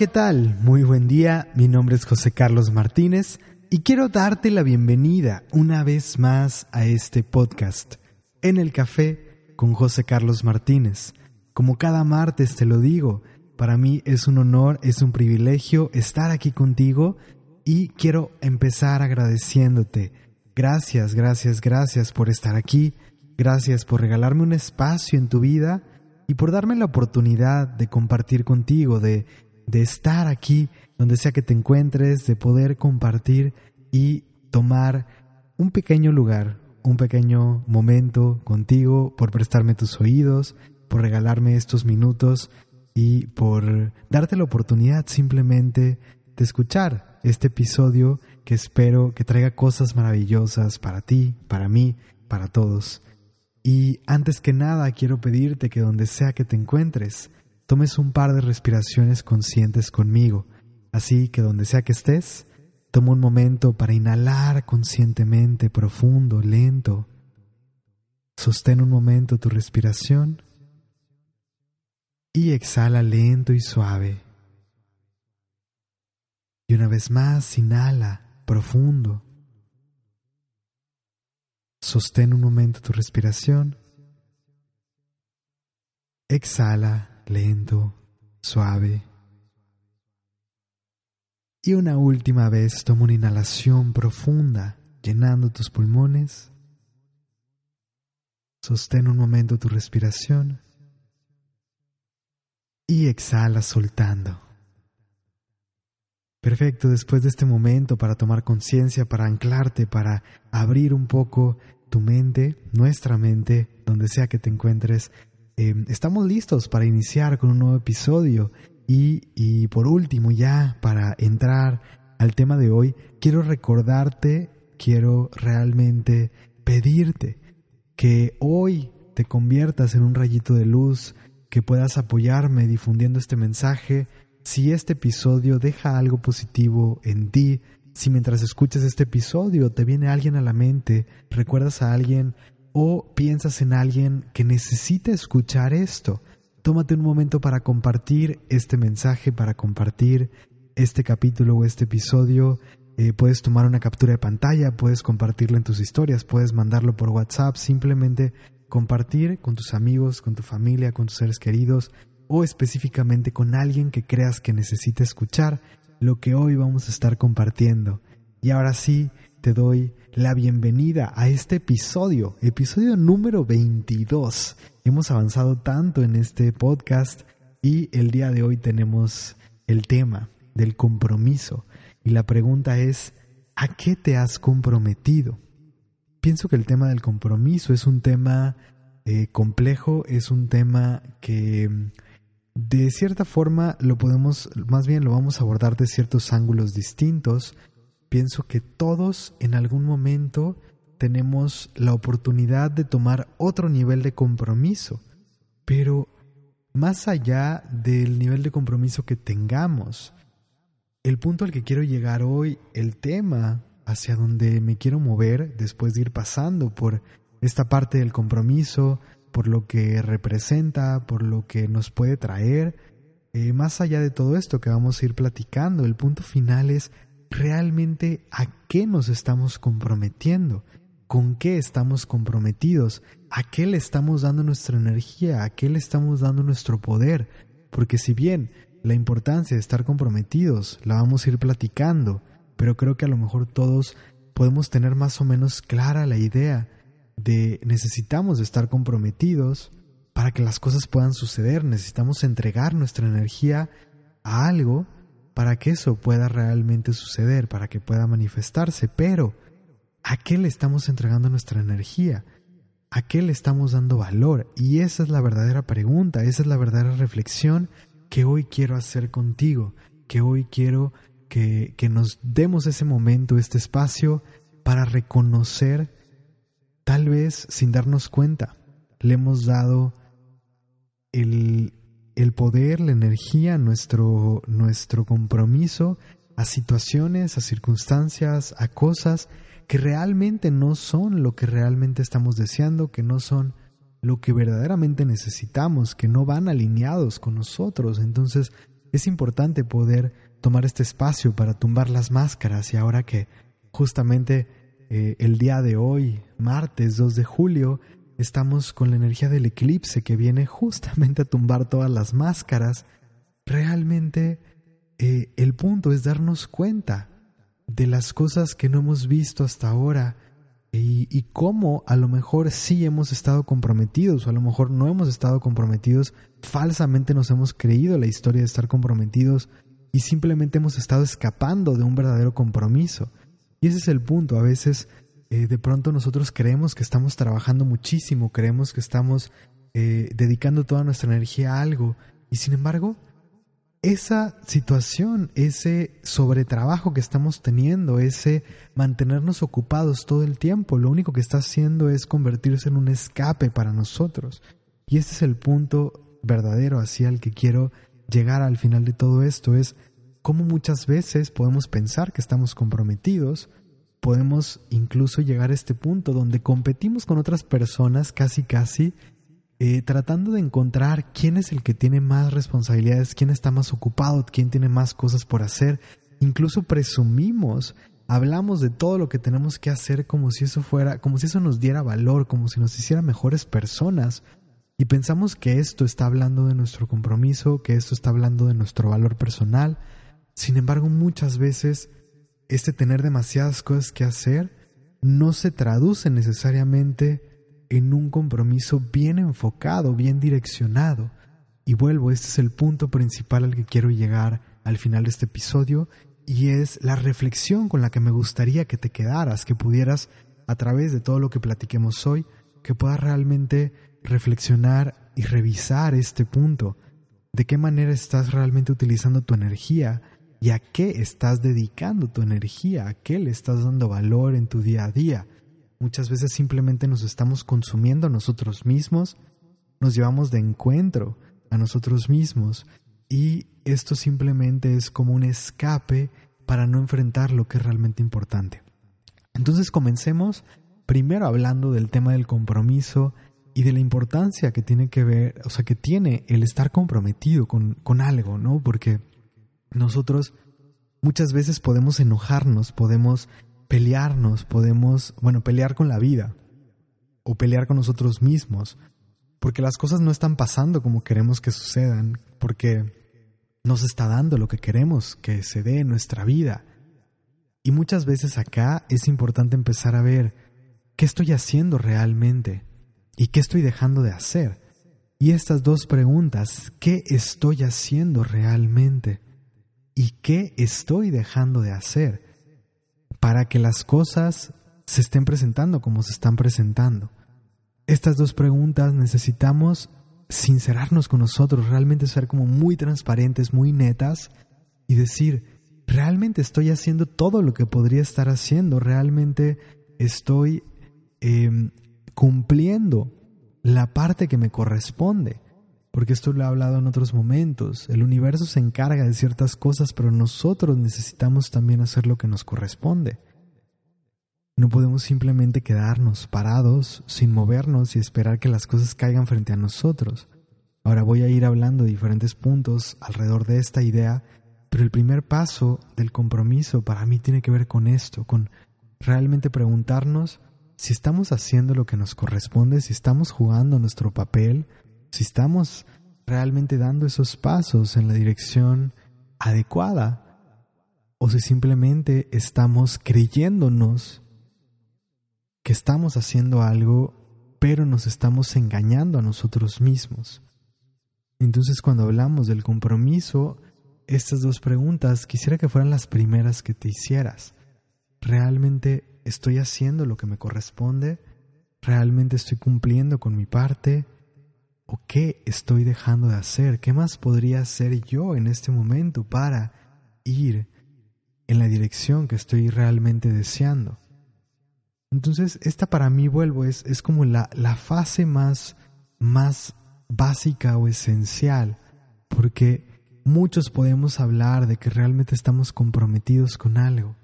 ¿qué tal? Muy buen día, mi nombre es José Carlos Martínez y quiero darte la bienvenida una vez más a este podcast, En el Café con José Carlos Martínez. Como cada martes te lo digo, para mí es un honor, es un privilegio estar aquí contigo y quiero empezar agradeciéndote. Gracias, gracias, gracias por estar aquí, gracias por regalarme un espacio en tu vida y por darme la oportunidad de compartir contigo, de de estar aquí donde sea que te encuentres, de poder compartir y tomar un pequeño lugar, un pequeño momento contigo, por prestarme tus oídos, por regalarme estos minutos y por darte la oportunidad simplemente de escuchar este episodio que espero que traiga cosas maravillosas para ti, para mí, para todos. Y antes que nada quiero pedirte que donde sea que te encuentres, tomes un par de respiraciones conscientes conmigo. Así que donde sea que estés, toma un momento para inhalar conscientemente, profundo, lento. Sostén un momento tu respiración y exhala lento y suave. Y una vez más, inhala profundo. Sostén un momento tu respiración. Exhala lento, suave. Y una última vez toma una inhalación profunda, llenando tus pulmones. Sostén un momento tu respiración y exhala soltando. Perfecto, después de este momento para tomar conciencia, para anclarte, para abrir un poco tu mente, nuestra mente, donde sea que te encuentres, Em, estamos listos para iniciar con un nuevo episodio y, y por último ya para entrar al tema de hoy, quiero recordarte, quiero realmente pedirte que hoy te conviertas en un rayito de luz, que puedas apoyarme difundiendo este mensaje. Si este episodio deja algo positivo en ti, si mientras escuchas este episodio te viene alguien a la mente, recuerdas a alguien o piensas en alguien que necesita escuchar esto, tómate un momento para compartir este mensaje, para compartir este capítulo o este episodio. Eh, puedes tomar una captura de pantalla, puedes compartirlo en tus historias, puedes mandarlo por WhatsApp, simplemente compartir con tus amigos, con tu familia, con tus seres queridos o específicamente con alguien que creas que necesita escuchar lo que hoy vamos a estar compartiendo. Y ahora sí, te doy la bienvenida a este episodio, episodio número 22. Hemos avanzado tanto en este podcast y el día de hoy tenemos el tema del compromiso. Y la pregunta es, ¿a qué te has comprometido? Pienso que el tema del compromiso es un tema eh, complejo, es un tema que de cierta forma lo podemos, más bien lo vamos a abordar de ciertos ángulos distintos pienso que todos en algún momento tenemos la oportunidad de tomar otro nivel de compromiso, pero más allá del nivel de compromiso que tengamos, el punto al que quiero llegar hoy, el tema hacia donde me quiero mover después de ir pasando por esta parte del compromiso, por lo que representa, por lo que nos puede traer, eh, más allá de todo esto que vamos a ir platicando, el punto final es realmente a qué nos estamos comprometiendo, con qué estamos comprometidos, a qué le estamos dando nuestra energía, a qué le estamos dando nuestro poder. Porque si bien la importancia de estar comprometidos la vamos a ir platicando, pero creo que a lo mejor todos podemos tener más o menos clara la idea de necesitamos estar comprometidos para que las cosas puedan suceder, necesitamos entregar nuestra energía a algo para que eso pueda realmente suceder, para que pueda manifestarse. Pero, ¿a qué le estamos entregando nuestra energía? ¿A qué le estamos dando valor? Y esa es la verdadera pregunta, esa es la verdadera reflexión que hoy quiero hacer contigo, que hoy quiero que, que nos demos ese momento, este espacio, para reconocer, tal vez sin darnos cuenta, le hemos dado el, el poder, la energía, nuestro, nuestro compromiso a situaciones, a circunstancias, a cosas que realmente no son lo que realmente estamos deseando, que no son lo que verdaderamente necesitamos, que no van alineados con nosotros. Entonces, es importante poder tomar este espacio para tumbar las máscaras y ahora que justamente eh, el día de hoy, martes 2 de julio, estamos con la energía del eclipse que viene justamente a tumbar todas las máscaras, realmente eh, el punto es darnos cuenta de las cosas que no hemos visto hasta ahora y, y, cómo a lo mejor sí hemos estado comprometidos o a lo mejor no hemos estado comprometidos, falsamente nos hemos creído la historia de estar comprometidos y simplemente hemos estado escapando de un verdadero compromiso. Y ese es el punto, a veces eh, de pronto nosotros creemos que estamos trabajando muchísimo, creemos que estamos eh, dedicando toda nuestra energía a algo y sin embargo esa situación, ese sobretrabajo que estamos teniendo, ese mantenernos ocupados todo el tiempo, lo único que está haciendo es convertirse en un escape para nosotros. Y este es el punto verdadero hacia el que quiero llegar al final de todo esto, es cómo muchas veces podemos pensar que estamos comprometidos, podemos incluso llegar a este punto donde competimos con otras personas casi casi eh, tratando de encontrar quién es el que tiene más responsabilidades, quién está más ocupado, quién tiene más cosas por hacer. Incluso presumimos, hablamos de todo lo que tenemos que hacer como si eso fuera, como si eso nos diera valor, como si nos hiciera mejores personas. Y pensamos que esto está hablando de nuestro compromiso, que esto está hablando de nuestro valor personal. Sin embargo, muchas veces este tener demasiadas cosas que hacer no se traduce necesariamente en un compromiso bien enfocado, bien direccionado. Y vuelvo, este es el punto principal al que quiero llegar al final de este episodio y es la reflexión con la que me gustaría que te quedaras, que pudieras, a través de todo lo que platiquemos hoy, que puedas realmente reflexionar y revisar este punto. ¿De qué manera estás realmente utilizando tu energía y a qué estás dedicando tu energía? ¿A qué le estás dando valor en tu día a día? Muchas veces simplemente nos estamos consumiendo a nosotros mismos, nos llevamos de encuentro a nosotros mismos y esto simplemente es como un escape para no enfrentar lo que es realmente importante. Entonces comencemos primero hablando del tema del compromiso y de la importancia que tiene que ver, o sea, que tiene el estar comprometido con, con algo, ¿no? Porque nosotros muchas veces podemos enojarnos, podemos pelearnos, podemos, bueno, pelear con la vida o pelear con nosotros mismos, porque las cosas no están pasando como queremos que sucedan, porque nos está dando lo que queremos que se dé en nuestra vida. Y muchas veces acá es importante empezar a ver qué estoy haciendo realmente y qué estoy dejando de hacer. Y estas dos preguntas, ¿qué estoy haciendo realmente? ¿Y qué estoy dejando de hacer? para que las cosas se estén presentando como se están presentando. Estas dos preguntas necesitamos sincerarnos con nosotros, realmente ser como muy transparentes, muy netas y decir, realmente estoy haciendo todo lo que podría estar haciendo, realmente estoy em, cumpliendo la parte que me corresponde. Porque esto lo he hablado en otros momentos. El universo se encarga de ciertas cosas, pero nosotros necesitamos también hacer lo que nos corresponde. No podemos simplemente quedarnos parados sin movernos y esperar que las cosas caigan frente a nosotros. Ahora voy a ir hablando de diferentes puntos alrededor de esta idea, pero el primer paso del compromiso para mí tiene que ver con esto, con realmente preguntarnos si estamos haciendo lo que nos corresponde, si estamos jugando nuestro papel, si estamos realmente dando esos pasos en la dirección adecuada o si simplemente estamos creyéndonos que estamos haciendo algo pero nos estamos engañando a nosotros mismos. Entonces cuando hablamos del compromiso, estas dos preguntas quisiera que fueran las primeras que te hicieras. ¿Realmente estoy haciendo lo que me corresponde? ¿Realmente estoy cumpliendo con mi parte? ¿O qué estoy dejando de hacer? ¿Qué más podría hacer yo en este momento para ir en la dirección que estoy realmente deseando? Entonces, esta para mí, vuelvo, es, es como la, la fase más, más básica o esencial, porque muchos podemos hablar de que realmente estamos comprometidos con algo.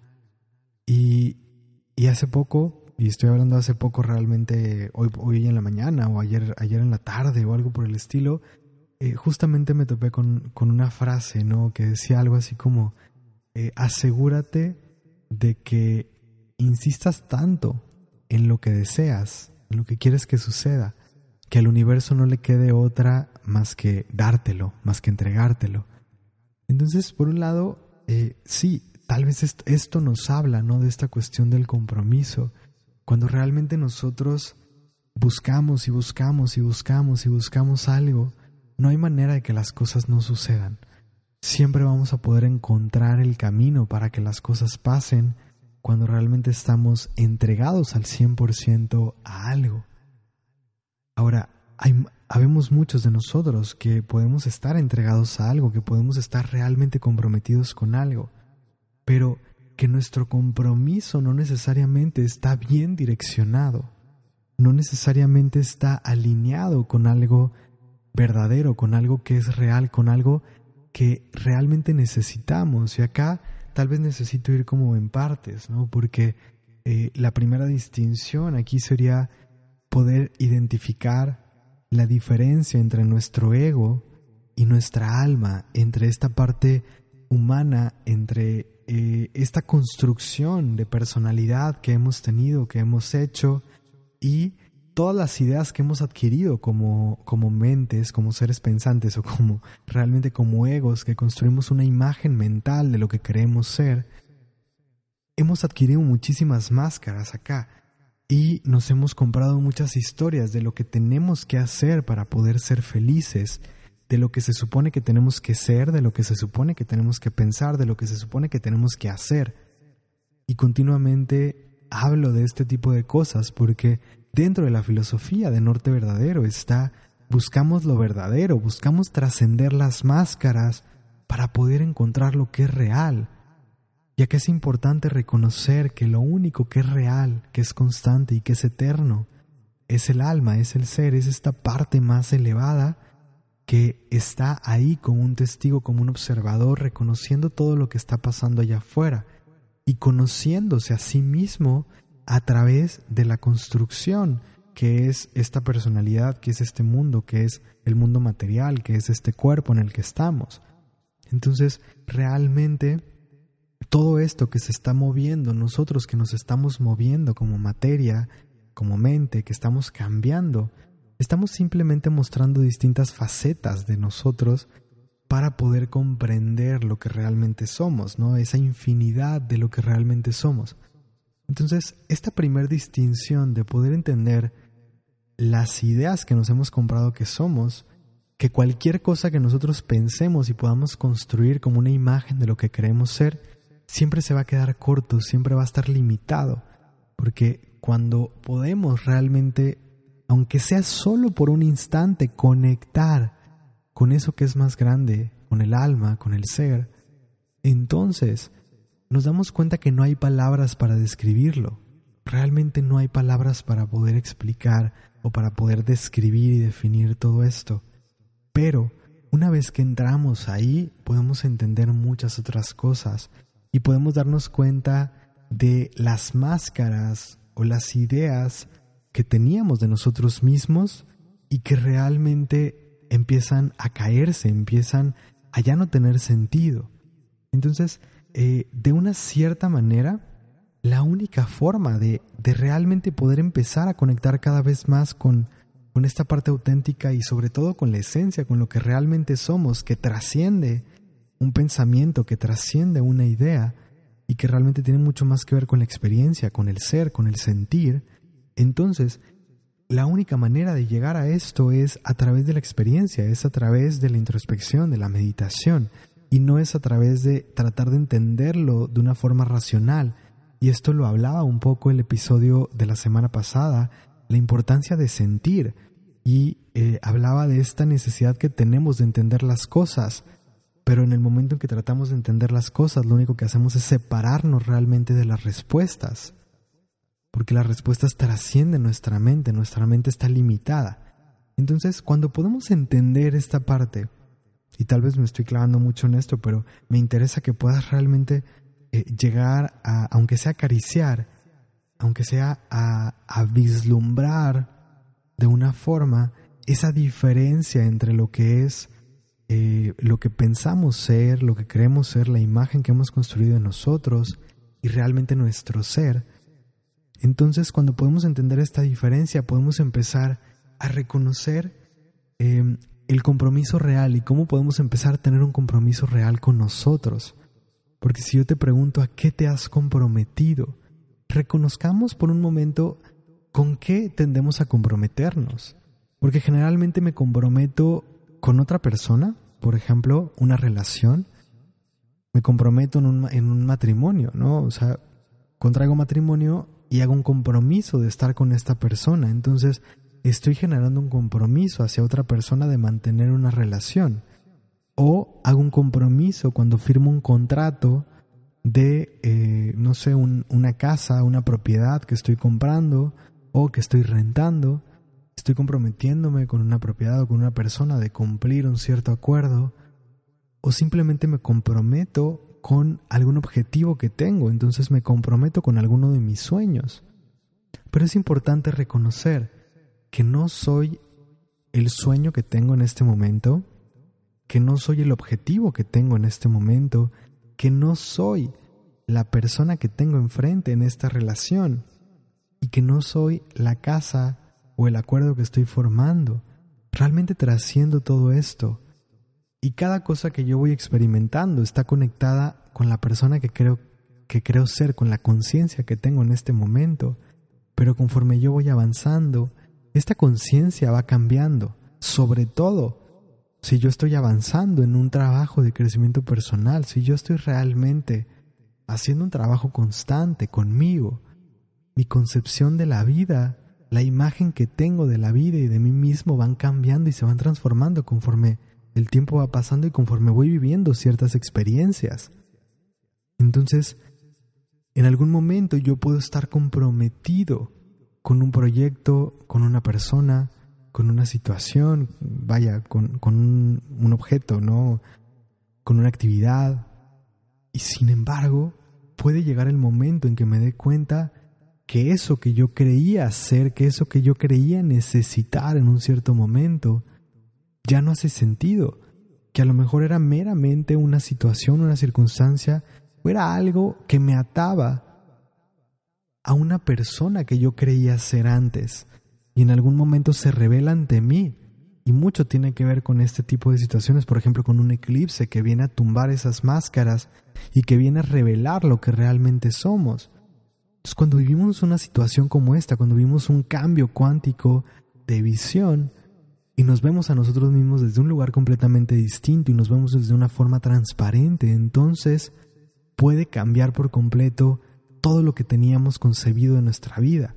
Y, y hace poco y estoy hablando hace poco realmente, hoy, hoy en la mañana o ayer, ayer en la tarde o algo por el estilo, eh, justamente me topé con, una frase, ¿no? Que decía algo así como, eh, asegúrate de que insistas tanto en lo que deseas, en lo que quieres que suceda, que al universo no le quede otra más que dártelo, más que entregártelo. Entonces, por un lado, eh, sí, tal vez esto, nos habla, ¿no? De esta cuestión del compromiso, cuando realmente nosotros buscamos y buscamos y buscamos y buscamos algo, no hay manera de que las cosas no sucedan. Siempre vamos a poder encontrar el camino para que las cosas pasen cuando realmente estamos entregados al 100% a algo. Ahora, hay, habemos muchos de nosotros que podemos estar entregados a algo, que podemos estar realmente comprometidos con algo, pero que nuestro compromiso no necesariamente está bien direccionado, no necesariamente está alineado con algo verdadero, con algo que es real, con algo que realmente necesitamos. Y acá tal vez necesito ir como en partes, ¿no? Porque eh, la primera distinción aquí sería poder identificar la diferencia entre nuestro ego y nuestra alma, entre esta parte humana, entre eh, esta construcción de personalidad que hemos tenido, que hemos hecho, y todas las ideas que hemos adquirido como, como mentes, como seres pensantes o como realmente como egos, que construimos una imagen mental de lo que queremos ser, hemos adquirido muchísimas máscaras acá. Y nos hemos comprado muchas historias de lo que tenemos que hacer para poder ser felices, de lo que se supone que tenemos que ser, de lo que se supone que tenemos que pensar, de lo que se supone que tenemos que hacer. Y continuamente hablo de este tipo de cosas porque dentro de la filosofía de Norte Verdadero está buscamos lo verdadero, buscamos trascender las máscaras para poder encontrar lo que es real, ya que es importante reconocer que lo único que es real, que es constante y que es eterno, es el alma, es el ser, es esta parte más elevada que está ahí como un testigo, como un observador, reconociendo todo lo que está pasando allá afuera y conociéndose a sí mismo a través de la construcción que es esta personalidad, que es este mundo, que es el mundo material, que es este cuerpo en el que estamos. Entonces, realmente, todo esto que se está moviendo, nosotros que nos estamos moviendo como materia, como mente, que estamos cambiando, estamos simplemente mostrando distintas facetas de nosotros para poder comprender lo que realmente somos, ¿no? Esa infinidad de lo que realmente somos. Entonces, esta primera distinción de poder entender las ideas que nos hemos comprado que somos, que cualquier cosa que nosotros pensemos y podamos construir como una imagen de lo que queremos ser, siempre se va a quedar corto, siempre va a estar limitado, porque cuando podemos realmente, aunque sea solo por un instante, conectar con eso que es más grande, con el alma, con el ser, entonces nos damos cuenta que no hay palabras para describirlo. Realmente no hay palabras para poder explicar o para poder describir y definir todo esto. Pero una vez que entramos ahí, podemos entender muchas otras cosas y podemos darnos cuenta de las máscaras o las ideas que teníamos de nosotros mismos y que realmente empiezan a caerse, empiezan a ya no tener sentido. Entonces, eh, de una cierta manera, la única forma de, realmente poder empezar a conectar cada vez más con, con esta parte auténtica y sobre todo con la esencia, con lo que realmente somos, que trasciende un pensamiento, que trasciende una idea y que realmente tiene mucho más que ver con la experiencia, con el ser, con el sentir, entonces la única manera de llegar a esto es a través de la experiencia, es a través de la introspección, de la meditación y no es a través de tratar de entenderlo de una forma racional. Y esto lo hablaba un poco el episodio de la semana pasada, la importancia de sentir. Y eh, hablaba de esta necesidad que tenemos de entender las cosas. Pero en el momento en que tratamos de entender las cosas, lo único que hacemos es separarnos realmente de las respuestas. Porque las respuestas trascienden nuestra mente, nuestra mente está limitada. Entonces, cuando podemos entender esta parte, y tal vez me estoy clavando mucho en esto, pero me interesa que puedas realmente eh, llegar a, aunque sea acariciar, aunque sea a, vislumbrar de una forma esa diferencia entre lo que es eh, lo que pensamos ser, lo que creemos ser, la imagen que hemos construido en nosotros y realmente nuestro ser, entonces cuando podemos entender esta diferencia podemos empezar a reconocer em, el compromiso real y cómo podemos empezar a tener un compromiso real con nosotros. Porque si yo te pregunto a qué te has comprometido, reconozcamos por un momento con qué tendemos a comprometernos. Porque generalmente me comprometo con otra persona, por ejemplo, una relación, me comprometo en un, en un matrimonio, ¿no? O sea, contraigo matrimonio y hago un compromiso de estar con esta persona. Entonces, estoy generando un compromiso hacia otra persona de mantener una relación. O hago un compromiso cuando firmo un contrato de, eh, no sé, una casa, una propiedad que estoy comprando o que estoy rentando estoy comprometiéndome con una propiedad o con una persona de cumplir un cierto acuerdo, o simplemente me comprometo con algún objetivo que tengo, entonces me comprometo con alguno de mis sueños. Pero es importante reconocer que no soy el sueño que tengo en este momento, que no soy el objetivo que tengo en este momento, que no soy la persona que tengo enfrente en esta relación y que no soy la casa o el acuerdo que estoy formando. Realmente trasciendo todo esto. Y cada cosa que yo voy experimentando está conectada con la persona que creo que creo ser, con la conciencia que tengo en este momento. Pero conforme yo voy avanzando, esta conciencia va cambiando. Sobre todo, si yo estoy avanzando en un trabajo de crecimiento personal, si yo estoy realmente haciendo un trabajo constante conmigo, mi concepción de la vida la imagen que tengo de la vida y de mí mismo van cambiando y se van transformando conforme el tiempo va pasando y conforme voy viviendo ciertas experiencias. Entonces, en algún momento yo puedo estar comprometido con un proyecto, con una persona, con una situación, vaya, con, un, un objeto, ¿no? Con una actividad. Y sin embargo, puede llegar el momento en que me dé cuenta que eso que yo creía ser, que eso que yo creía necesitar en un cierto momento, ya no hace sentido, que a lo mejor era meramente una situación, una circunstancia, o era algo que me ataba a una persona que yo creía ser antes, y en algún momento se revela ante mí. Y mucho tiene que ver con este tipo de situaciones, por ejemplo, con un eclipse que viene a tumbar esas máscaras y que viene a revelar lo que realmente somos. Cuando vivimos una situación como esta, cuando vivimos un cambio cuántico de visión y nos vemos a nosotros mismos desde un lugar completamente distinto y nos vemos desde una forma transparente, entonces puede cambiar por completo todo lo que teníamos concebido en nuestra vida.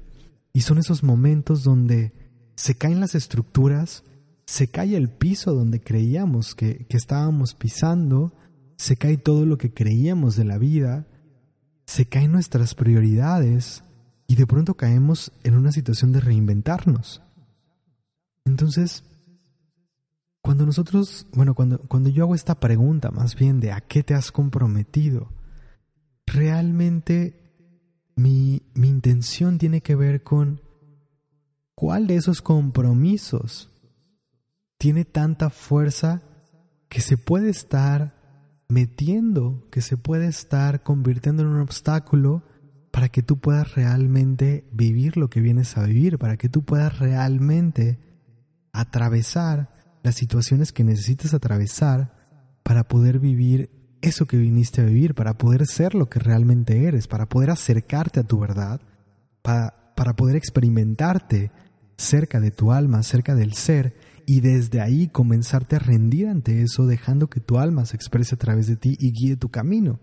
Y son esos momentos donde se caen las estructuras, se cae el piso donde creíamos que, que estábamos pisando, se cae todo lo que creíamos de la vida, se caen nuestras prioridades y de pronto caemos en una situación de reinventarnos. Entonces, cuando nosotros, bueno, cuando, cuando yo hago esta pregunta más bien de a qué te has comprometido, realmente mi, mi intención tiene que ver con cuál de esos compromisos tiene tanta fuerza que se puede estar metiendo, que se puede estar convirtiendo en un obstáculo para que tú puedas realmente vivir lo que vienes a vivir, para que tú puedas realmente atravesar las situaciones que necesitas atravesar para poder vivir eso que viniste a vivir, para poder ser lo que realmente eres, para poder acercarte a tu verdad, para, para poder experimentarte cerca de tu alma, cerca del ser y desde ahí comenzarte a rendir ante eso, dejando que tu alma se exprese a través de ti y guíe tu camino.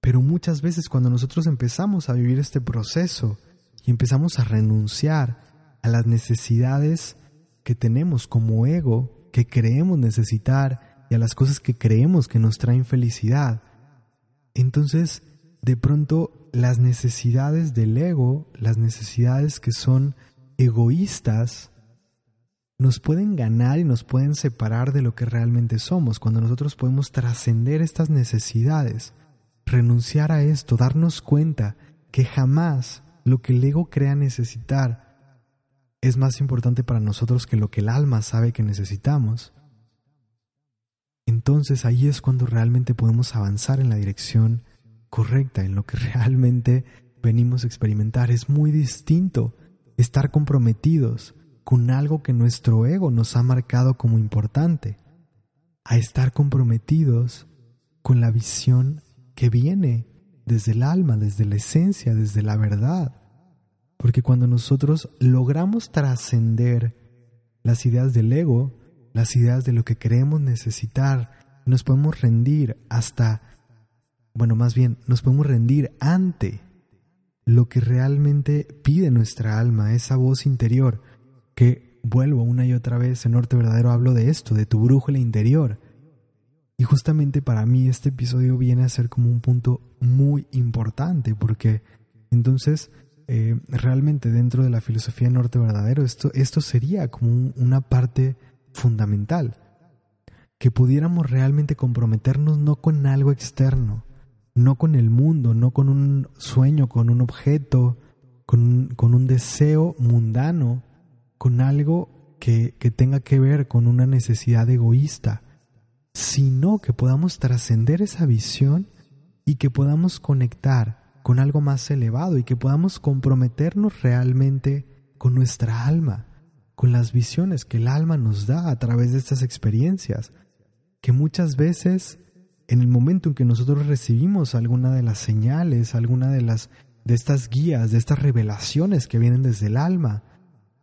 Pero muchas veces cuando nosotros empezamos a vivir este proceso y empezamos a renunciar a las necesidades que tenemos como ego, que creemos necesitar, y a las cosas que creemos que nos traen felicidad, entonces de pronto las necesidades del ego, las necesidades que son egoístas, nos pueden ganar y nos pueden separar de lo que realmente somos, cuando nosotros podemos trascender estas necesidades, renunciar a esto, darnos cuenta que jamás lo que el ego crea necesitar es más importante para nosotros que lo que el alma sabe que necesitamos, entonces ahí es cuando realmente podemos avanzar en la dirección correcta, en lo que realmente venimos a experimentar. Es muy distinto estar comprometidos con algo que nuestro ego nos ha marcado como importante, a estar comprometidos con la visión que viene desde el alma, desde la esencia, desde la verdad. Porque cuando nosotros logramos trascender las ideas del ego, las ideas de lo que queremos necesitar, nos podemos rendir hasta, bueno, más bien, nos podemos rendir ante lo que realmente pide nuestra alma, esa voz interior, que vuelvo una y otra vez en Norte Verdadero hablo de esto, de tu brújula interior. Y justamente para mí este episodio viene a ser como un punto muy importante, porque entonces eh, realmente dentro de la filosofía Norte Verdadero esto, esto sería como una parte fundamental, que pudiéramos realmente comprometernos no con algo externo, no con el mundo, no con un sueño, con un objeto, con, con un deseo mundano, con algo que, que tenga que ver con una necesidad egoísta, sino que podamos trascender esa visión y que podamos conectar con algo más elevado y que podamos comprometernos realmente con nuestra alma, con las visiones que el alma nos da a través de estas experiencias, que muchas veces en el momento en que nosotros recibimos alguna de las señales, alguna de las de estas guías, de estas revelaciones que vienen desde el alma,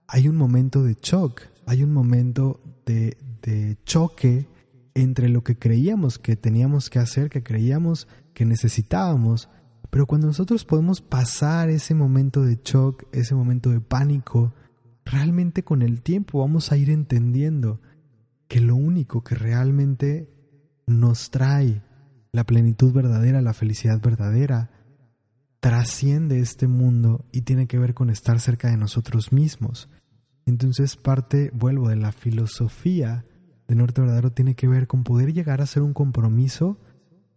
hay un momento de shock, hay un momento de, de choque entre lo que creíamos que teníamos que hacer, que creíamos que necesitábamos, pero cuando nosotros podemos pasar ese momento de shock, ese momento de pánico, realmente con el tiempo vamos a ir entendiendo que lo único que realmente nos trae la plenitud verdadera, la felicidad verdadera, trasciende este mundo y tiene que ver con estar cerca de nosotros mismos. Entonces parte, vuelvo, de la filosofía de Norte Verdadero tiene que ver con poder llegar a hacer un compromiso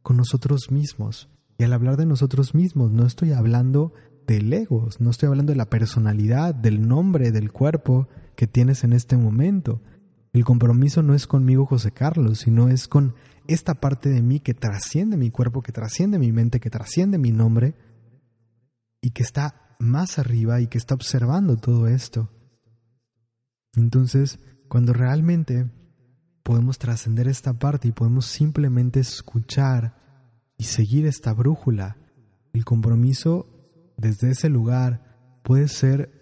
con nosotros mismos. Y al hablar de nosotros mismos, no estoy hablando del ego, no estoy hablando de la personalidad, del nombre, del cuerpo que tienes en este momento, el compromiso no es conmigo, José Carlos, sino es con esta parte de mí que trasciende mi cuerpo, que trasciende mi mente, que trasciende mi nombre y que está más arriba y que está observando todo esto. Entonces, cuando realmente podemos trascender esta parte y podemos simplemente escuchar y seguir esta brújula, el compromiso desde ese lugar puede ser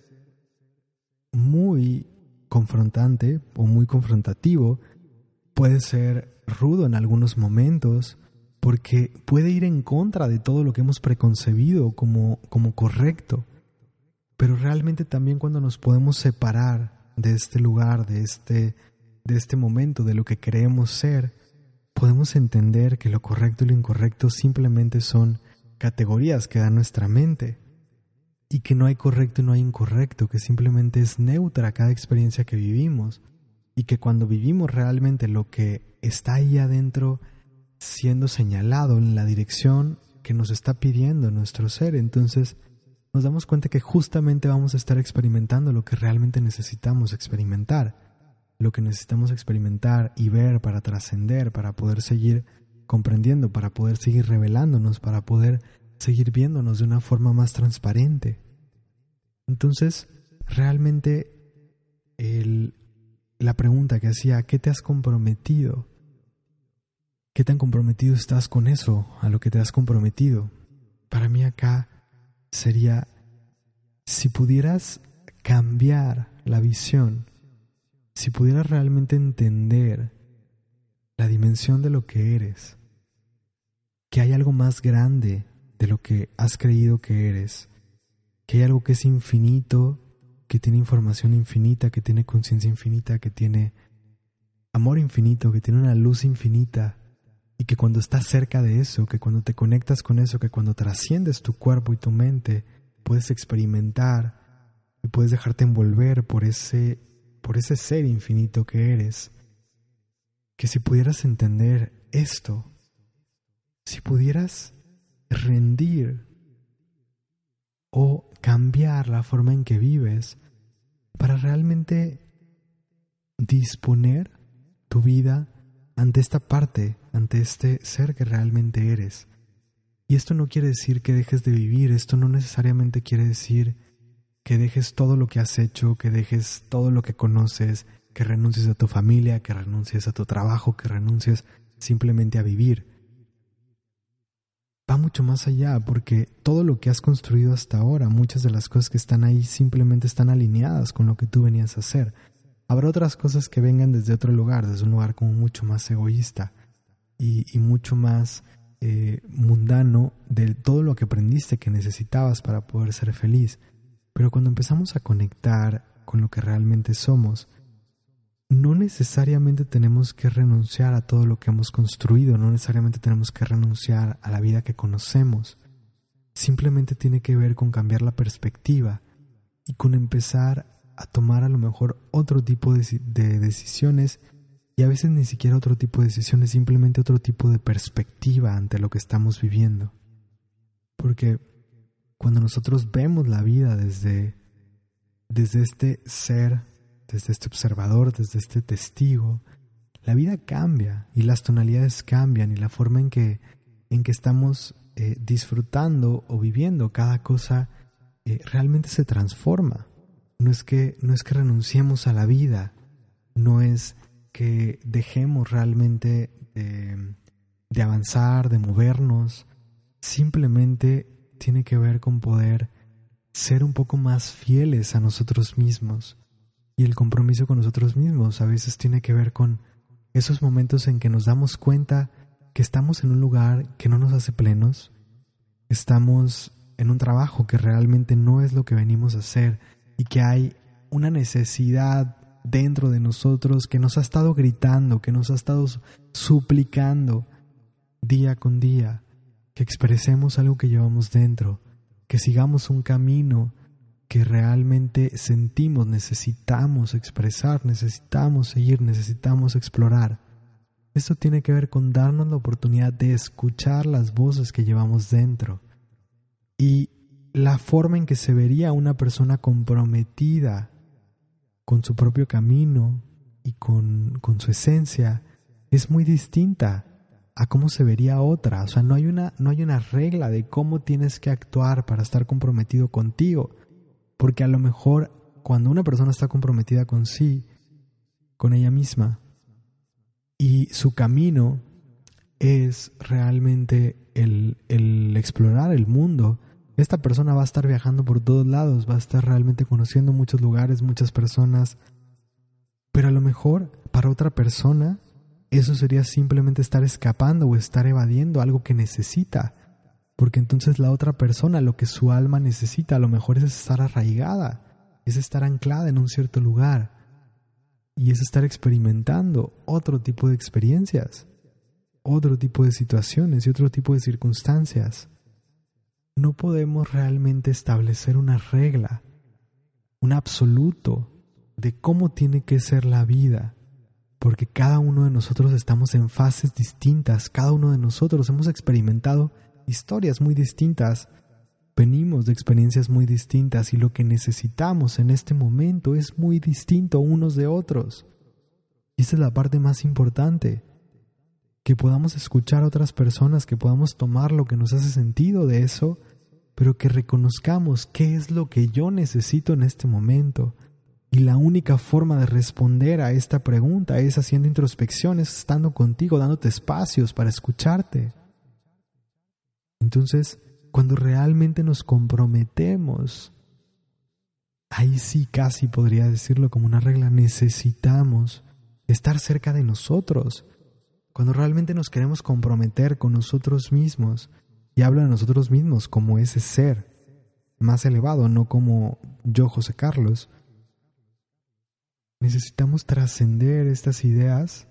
muy confrontante o muy confrontativo, puede ser rudo en algunos momentos, porque puede ir en contra de todo lo que hemos preconcebido como, como correcto. Pero realmente también cuando nos podemos separar de este lugar, de este, de este momento, de lo que creemos ser, podemos entender que lo correcto y lo incorrecto simplemente son categorías que da nuestra mente y que no hay correcto y no hay incorrecto, que simplemente es neutra cada experiencia que vivimos y que cuando vivimos realmente lo que está ahí adentro siendo señalado en la dirección que nos está pidiendo nuestro ser, entonces nos damos cuenta que justamente vamos a estar experimentando lo que realmente necesitamos experimentar, lo que necesitamos experimentar y ver para trascender, para poder seguir comprendiendo, para poder seguir revelándonos, para poder seguir viéndonos de una forma más transparente. Entonces, realmente la pregunta que hacía, ¿qué te has comprometido? ¿Qué tan comprometido estás con eso, a lo que te has comprometido? Para mí acá sería, si pudieras cambiar la visión, si pudieras realmente entender la dimensión de lo que eres, que hay algo más grande de lo que has creído que eres, que hay algo que es infinito, que tiene información infinita, que tiene conciencia infinita, que tiene amor infinito, que tiene una luz infinita, y que cuando estás cerca de eso, que cuando te conectas con eso, que cuando trasciendes tu cuerpo y tu mente, puedes experimentar y puedes dejarte envolver por ese, por ese ser infinito que eres. Que si pudieras entender esto, si pudieras rendir o cambiar la forma en que vives para realmente disponer tu vida ante esta parte, ante este ser que realmente eres. Y esto no quiere decir que dejes de vivir, esto no necesariamente quiere decir que dejes todo lo que has hecho, que dejes todo lo que conoces, que renuncies a tu familia, que renuncies a tu trabajo, que renuncies simplemente a vivir. Va mucho más allá porque todo lo que has construido hasta ahora, muchas de las cosas que están ahí simplemente están alineadas con lo que tú venías a hacer. Habrá otras cosas que vengan desde otro lugar, desde un lugar como mucho más egoísta y, mucho más eh, mundano de todo lo que aprendiste que necesitabas para poder ser feliz. Pero cuando empezamos a conectar con lo que realmente somos, no necesariamente tenemos que renunciar a todo lo que hemos construido, no necesariamente tenemos que renunciar a la vida que conocemos. Simplemente tiene que ver con cambiar la perspectiva y con empezar a tomar a lo mejor otro tipo de, decisiones y a veces ni siquiera otro tipo de decisiones, simplemente otro tipo de perspectiva ante lo que estamos viviendo. Porque cuando nosotros vemos la vida desde, desde este ser, desde este observador, desde este testigo, la vida cambia y las tonalidades cambian y la forma en que, en que estamos eh, disfrutando o viviendo cada cosa eh, realmente se transforma. No es que no es que renunciemos a la vida, no es que dejemos realmente de, de avanzar, de movernos, simplemente tiene que ver con poder ser un poco más fieles a nosotros mismos. Y el compromiso con nosotros mismos a veces tiene que ver con esos momentos en que nos damos cuenta que estamos en un lugar que no nos hace plenos, estamos en un trabajo que realmente no es lo que venimos a hacer, y que hay una necesidad dentro de nosotros que nos ha estado gritando, que nos ha estado suplicando día con día, que expresemos algo que llevamos dentro, que sigamos un camino que realmente sentimos, necesitamos expresar, necesitamos seguir, necesitamos explorar. Esto tiene que ver con darnos la oportunidad de escuchar las voces que llevamos dentro y la forma en que se vería una persona comprometida con su propio camino y con, con, su esencia es muy distinta a cómo se vería otra. O sea, no hay, una, no hay una regla de cómo tienes que actuar para estar comprometido contigo. Porque a lo mejor cuando una persona está comprometida con sí, con ella misma, y su camino es realmente el, el explorar el mundo, esta persona va a estar viajando por todos lados, va a estar realmente conociendo muchos lugares, muchas personas, pero a lo mejor para otra persona eso sería simplemente estar escapando o estar evadiendo algo que necesita, porque entonces la otra persona lo que su alma necesita a lo mejor es estar arraigada, es estar anclada en un cierto lugar y es estar experimentando otro tipo de experiencias, otro tipo de situaciones y otro tipo de circunstancias. No podemos realmente establecer una regla, un absoluto de cómo tiene que ser la vida, porque cada uno de nosotros estamos en fases distintas, cada uno de nosotros hemos experimentado historias muy distintas, venimos de experiencias muy distintas y lo que necesitamos en este momento es muy distinto unos de otros. Y esta es la parte más importante, que podamos escuchar a otras personas, que podamos tomar lo que nos hace sentido de eso pero que reconozcamos qué es lo que yo necesito en este momento. Y la única forma de responder a esta pregunta es haciendo introspección, es estando contigo, dándote espacios para escucharte. Entonces, cuando realmente nos comprometemos, ahí sí casi podría decirlo como una regla, necesitamos estar cerca de nosotros. Cuando realmente nos queremos comprometer con nosotros mismos, y habla de nosotros mismos como ese ser más elevado, no como yo, José Carlos. Necesitamos trascender estas ideas,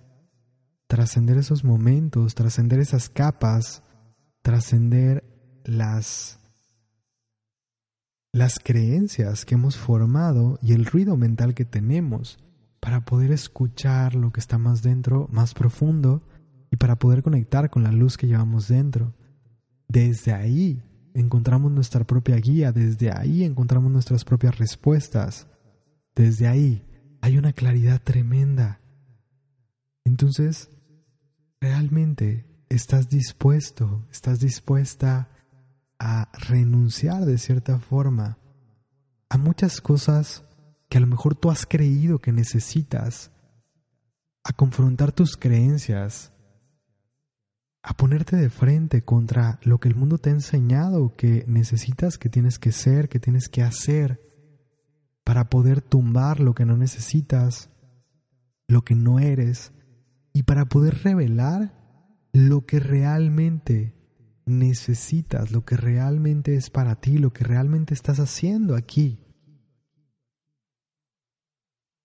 trascender esos momentos, trascender esas capas, trascender las las creencias que hemos formado y el ruido mental que tenemos para poder escuchar lo que está más dentro, más profundo y para poder conectar con la luz que llevamos dentro. Desde ahí encontramos nuestra propia guía, desde ahí encontramos nuestras propias respuestas. desde ahí hay una claridad tremenda. Entonces, realmente estás dispuesto, estás dispuesta a renunciar de cierta forma a muchas cosas que a lo mejor tú has creído que necesitas, a confrontar tus creencias, a ponerte de frente contra lo que el mundo te ha enseñado que necesitas, que tienes que ser, que tienes que hacer, para poder tumbar lo que no necesitas, lo que no eres, y para poder revelar lo que realmente necesitas, lo que realmente es para ti, lo que realmente estás haciendo aquí.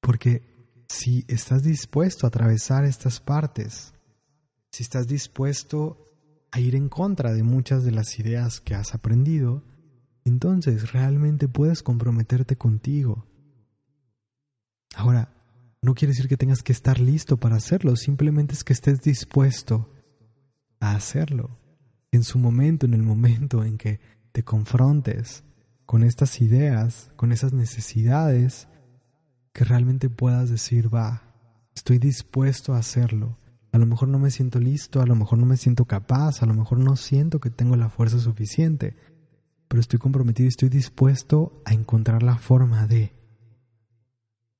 Porque si estás dispuesto a atravesar estas partes, si estás dispuesto a ir en contra de muchas de las ideas que has aprendido, entonces realmente puedes comprometerte contigo. Ahora, no quiere decir que tengas que estar listo para hacerlo, simplemente es que estés dispuesto a hacerlo. En su momento, en el momento en que te confrontes con estas ideas, con esas necesidades, que realmente puedas decir, va, estoy dispuesto a hacerlo. A lo mejor no me siento listo, a lo mejor no me siento capaz, a lo mejor no siento que tengo la fuerza suficiente, pero estoy comprometido y estoy dispuesto a encontrar la forma de.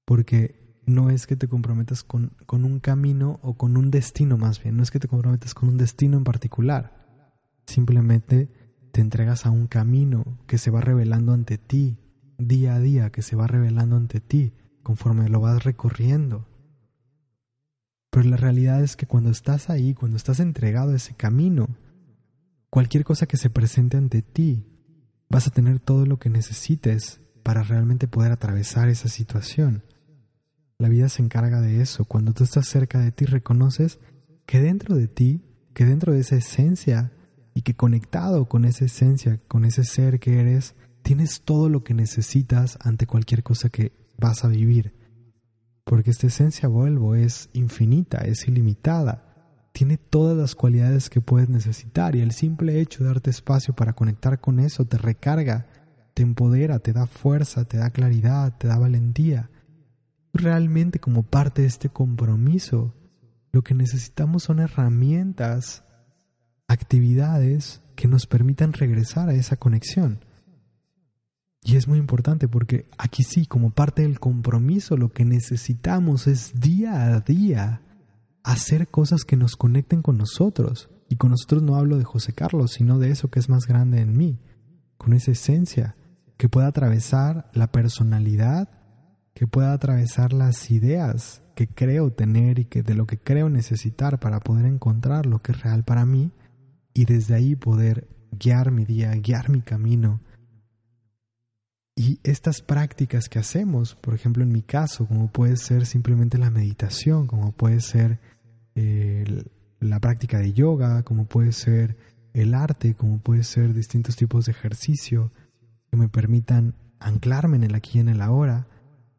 Porque no es que te comprometas con, con, un camino o con un destino más bien, no es que te comprometas con un destino en particular, simplemente te entregas a un camino que se va revelando ante ti día a día, que se va revelando ante ti conforme lo vas recorriendo. Pero la realidad es que cuando estás ahí, cuando estás entregado a ese camino, cualquier cosa que se presente ante ti, vas a tener todo lo que necesites para realmente poder atravesar esa situación. La vida se encarga de eso. Cuando tú estás cerca de ti, reconoces que dentro de ti, que dentro de esa esencia, y que conectado con esa esencia, con ese ser que eres, tienes todo lo que necesitas ante cualquier cosa que vas a vivir. Porque esta esencia, vuelvo, es infinita, es ilimitada, tiene todas las cualidades que puedes necesitar y el simple hecho de darte espacio para conectar con eso te recarga, te empodera, te da fuerza, te da claridad, te da valentía. Realmente como parte de este compromiso, lo que necesitamos son herramientas, actividades que nos permitan regresar a esa conexión. Y es muy importante porque aquí sí, como parte del compromiso, lo que necesitamos es día a día hacer cosas que nos conecten con nosotros. Y con nosotros no hablo de José Carlos, sino de eso que es más grande en mí, con esa esencia que pueda atravesar la personalidad, que pueda atravesar las ideas que creo tener y que de lo que creo necesitar para poder encontrar lo que es real para mí y desde ahí poder guiar mi día, guiar mi camino y estas prácticas que hacemos, por ejemplo en mi caso, como puede ser simplemente la meditación, como puede ser la práctica de yoga, como puede ser el arte, como puede ser distintos tipos de ejercicio que me permitan anclarme en el aquí y en el ahora,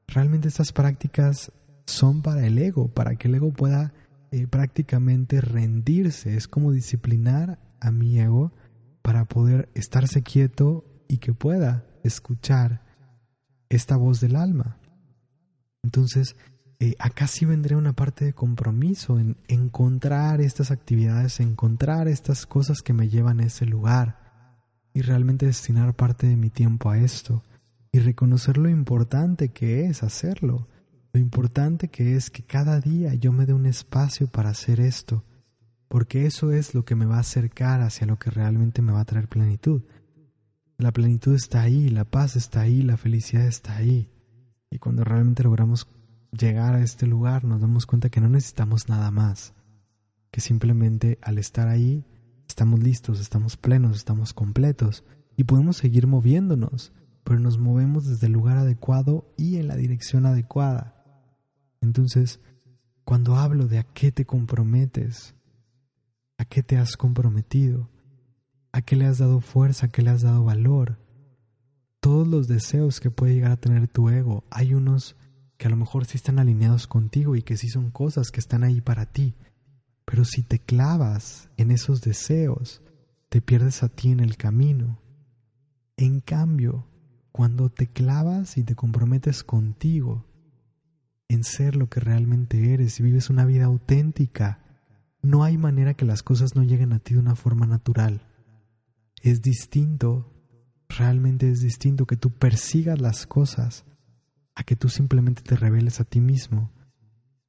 realmente estas prácticas son para el ego, para que el ego pueda eh, prácticamente rendirse, es como disciplinar a mi ego para poder estarse quieto y que pueda escuchar esta voz del alma. Entonces, eh, acá sí vendría una parte de compromiso en encontrar estas actividades, encontrar estas cosas que me llevan a ese lugar y realmente destinar parte de mi tiempo a esto y reconocer lo importante que es hacerlo, lo importante que es que cada día yo me dé un espacio para hacer esto, porque eso es lo que me va a acercar hacia lo que realmente me va a traer plenitud. La plenitud está ahí, la paz está ahí, la felicidad está ahí. Y cuando realmente logramos llegar a este lugar nos damos cuenta que no necesitamos nada más, que simplemente al estar ahí estamos listos, estamos plenos, estamos completos y podemos seguir moviéndonos, pero nos movemos desde el lugar adecuado y en la dirección adecuada. Entonces, cuando hablo de a qué te comprometes, a qué te has comprometido, ¿A qué le has dado fuerza? ¿A qué le has dado valor? Todos los deseos que puede llegar a tener tu ego, hay unos que a lo mejor sí están alineados contigo y que sí son cosas que están ahí para ti. Pero si te clavas en esos deseos, te pierdes a ti en el camino. En cambio, cuando te clavas y te comprometes contigo, en ser lo que realmente eres y vives una vida auténtica, no hay manera que las cosas no lleguen a ti de una forma natural. Es distinto, realmente es distinto que tú persigas las cosas a que tú simplemente te reveles a ti mismo,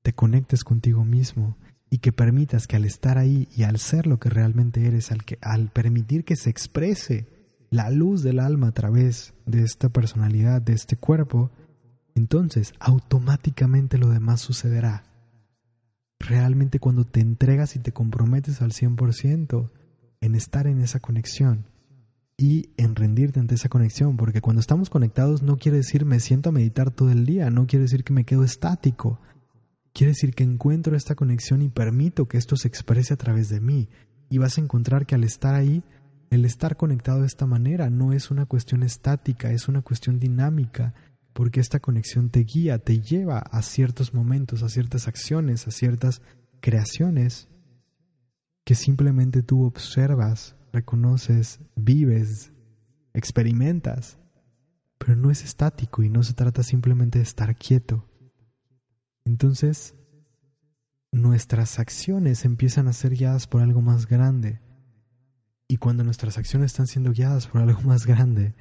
te conectes contigo mismo y que permitas que al estar ahí y al ser lo que realmente eres, al, al permitir que se exprese la luz del alma a través de esta personalidad, de este cuerpo, entonces automáticamente lo demás sucederá. Realmente cuando te entregas y te comprometes al 100% en estar en esa conexión y en rendirte ante esa conexión, porque cuando estamos conectados no quiere decir me siento a meditar todo el día, no quiere decir que me quedo estático, quiere decir que encuentro esta conexión y permito que esto se exprese a través de mí. Y vas a encontrar que al estar ahí, el estar conectado de esta manera no es una cuestión estática, es una cuestión dinámica, porque esta conexión te guía, te lleva a ciertos momentos, a ciertas acciones, a ciertas creaciones que simplemente tú observas, reconoces, vives, experimentas, pero no es estático y no se trata simplemente de estar quieto. Entonces, nuestras acciones empiezan a ser guiadas por algo más grande. Y cuando nuestras acciones están siendo guiadas por algo más grande,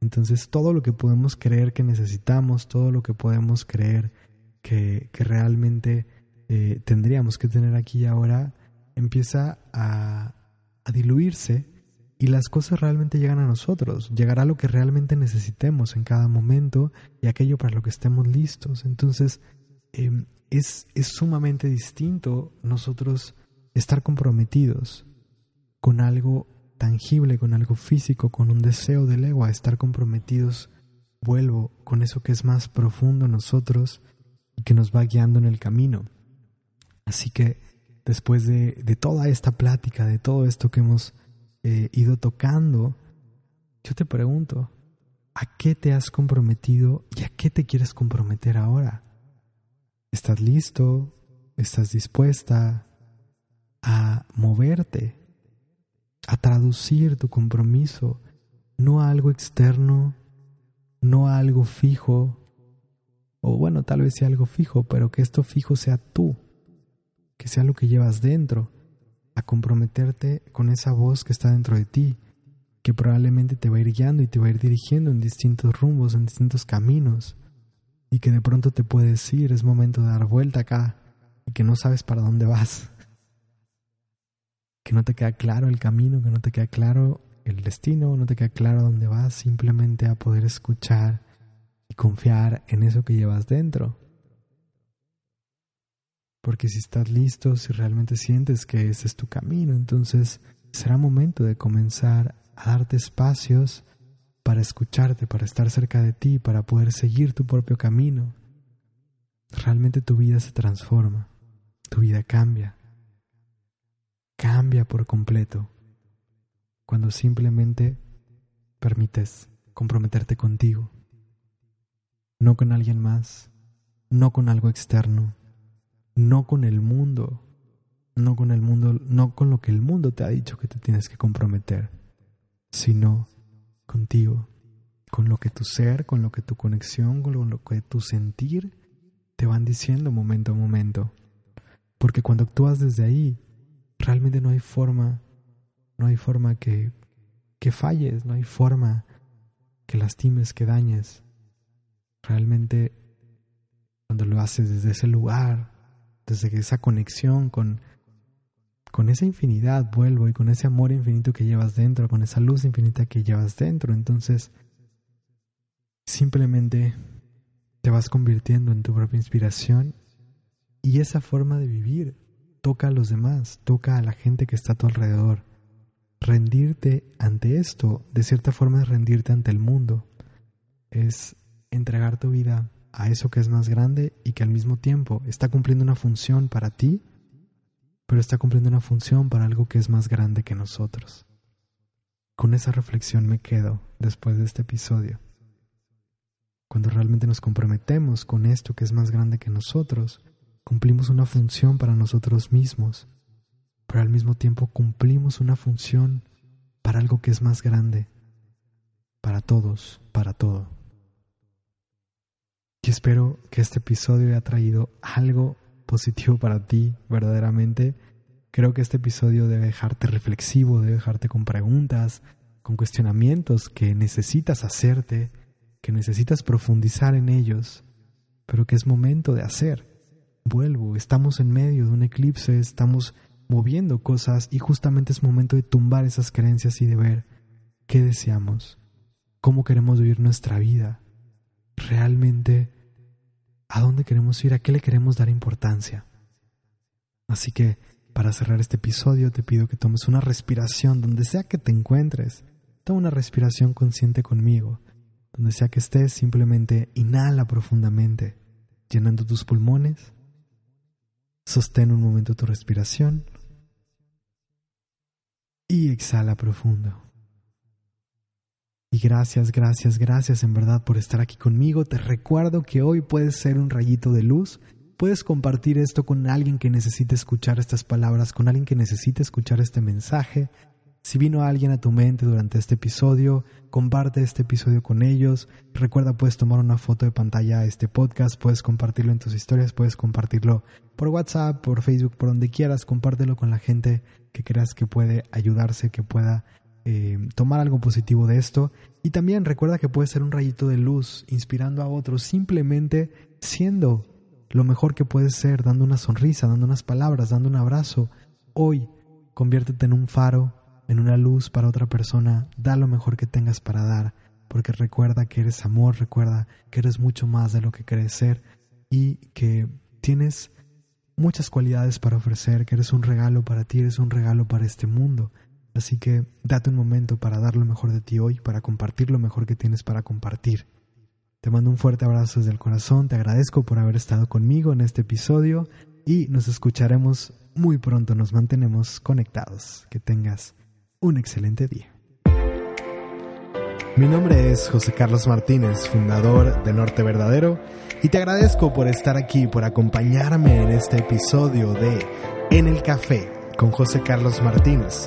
entonces todo lo que podemos creer que necesitamos, todo lo que podemos creer que, realmente eh, tendríamos que tener aquí y ahora, empieza a, a diluirse y las cosas realmente llegan a nosotros. Llegará lo que realmente necesitemos en cada momento y aquello para lo que estemos listos. Entonces em, es, es sumamente distinto nosotros estar comprometidos con algo tangible, con algo físico, con un deseo del ego, a estar comprometidos, vuelvo con eso que es más profundo en nosotros y que nos va guiando en el camino. Así que después de, toda esta plática, de todo esto que hemos eh, ido tocando, yo te pregunto, ¿a qué te has comprometido y a qué te quieres comprometer ahora? ¿Estás listo? ¿Estás dispuesta a moverte a traducir tu compromiso, no a algo externo, no a algo fijo, o bueno, tal vez sea algo fijo, pero que esto fijo sea tú, que sea lo que llevas dentro, a comprometerte con esa voz que está dentro de ti, que probablemente te va a ir guiando y te va a ir dirigiendo en distintos rumbos, en distintos caminos, y que de pronto te puede decir, es momento de dar vuelta acá, y que no sabes para dónde vas. Que no te queda claro el camino, que no te queda claro el destino, no te queda claro dónde vas, simplemente a poder escuchar y confiar en eso que llevas dentro. Porque si estás listo, si realmente sientes que ese es tu camino, entonces será momento de comenzar a darte espacios para escucharte, para estar cerca de ti, para poder seguir tu propio camino. Realmente tu vida se transforma, tu vida cambia cambia por completo cuando simplemente permites comprometerte contigo, no con alguien más, no con algo externo, no con el mundo, no con el mundo, no con lo que el mundo te ha dicho que te tienes que comprometer, sino contigo, con lo que tu ser, con lo que tu conexión, con lo que tu sentir te van diciendo momento a momento. Porque cuando actúas desde ahí, realmente no hay forma, no hay forma que, que falles, no hay forma que lastimes, que dañes. Realmente cuando lo haces desde ese lugar, desde esa conexión con, con esa infinidad, vuelvo, y con ese amor infinito que llevas dentro, con esa luz infinita que llevas dentro, entonces simplemente te vas convirtiendo en tu propia inspiración y esa forma de vivir toca a los demás, toca a la gente que está a tu alrededor. Rendirte ante esto, de cierta forma, es rendirte ante el mundo. Es entregar tu vida a eso que es más grande y que al mismo tiempo está cumpliendo una función para ti, pero está cumpliendo una función para algo que es más grande que nosotros. Con esa reflexión me quedo después de este episodio. Cuando realmente nos comprometemos con esto que es más grande que nosotros, cumplimos una función para nosotros mismos, pero al mismo tiempo cumplimos una función para algo que es más grande, para todos, para todo. Y espero que este episodio haya traído algo positivo para ti, verdaderamente. Creo que este episodio debe dejarte reflexivo, debe dejarte con preguntas, con cuestionamientos que necesitas hacerte, que necesitas profundizar en ellos, pero que es momento de hacer. Vuelvo, estamos en medio de un eclipse, estamos moviendo cosas y justamente es momento de tumbar esas creencias y de ver qué deseamos, cómo queremos vivir nuestra vida, realmente a dónde queremos ir, a qué le queremos dar importancia. Así que, para cerrar este episodio, te pido que tomes una respiración donde sea que te encuentres. Toma una respiración consciente conmigo. Donde sea que estés, simplemente inhala profundamente, llenando tus pulmones. Sostén un momento tu respiración. Y exhala profundo. Y gracias, gracias, gracias en verdad por estar aquí conmigo. Te recuerdo que hoy puedes ser un rayito de luz. Puedes compartir esto con alguien que necesite escuchar estas palabras, con alguien que necesite escuchar este mensaje. Si vino alguien a tu mente durante este episodio, comparte este episodio con ellos. Recuerda, puedes tomar una foto de pantalla a este podcast, puedes compartirlo en tus historias, puedes compartirlo por WhatsApp, por Facebook, por donde quieras. Compártelo con la gente que creas que puede ayudarse, que pueda eh, tomar algo positivo de esto. Y también recuerda que puedes ser un rayito de luz, inspirando a otros, simplemente siendo lo mejor que puedes ser, dando una sonrisa, dando unas palabras, dando un abrazo. Hoy, conviértete en un faro, en una luz para otra persona, da lo mejor que tengas para dar, porque recuerda que eres amor, recuerda que eres mucho más de lo que crees ser y que tienes muchas cualidades para ofrecer, que eres un regalo para ti, eres un regalo para este mundo. Así que date un momento para dar lo mejor de ti hoy, para compartir lo mejor que tienes para compartir. Te mando un fuerte abrazo desde el corazón, te agradezco por haber estado conmigo en este episodio y nos escucharemos muy pronto, nos mantenemos conectados. Que tengas un excelente día. Mi nombre es José Carlos Martínez, fundador de Norte Verdadero, y te agradezco por estar aquí, por acompañarme en este episodio de En el Café con José Carlos Martínez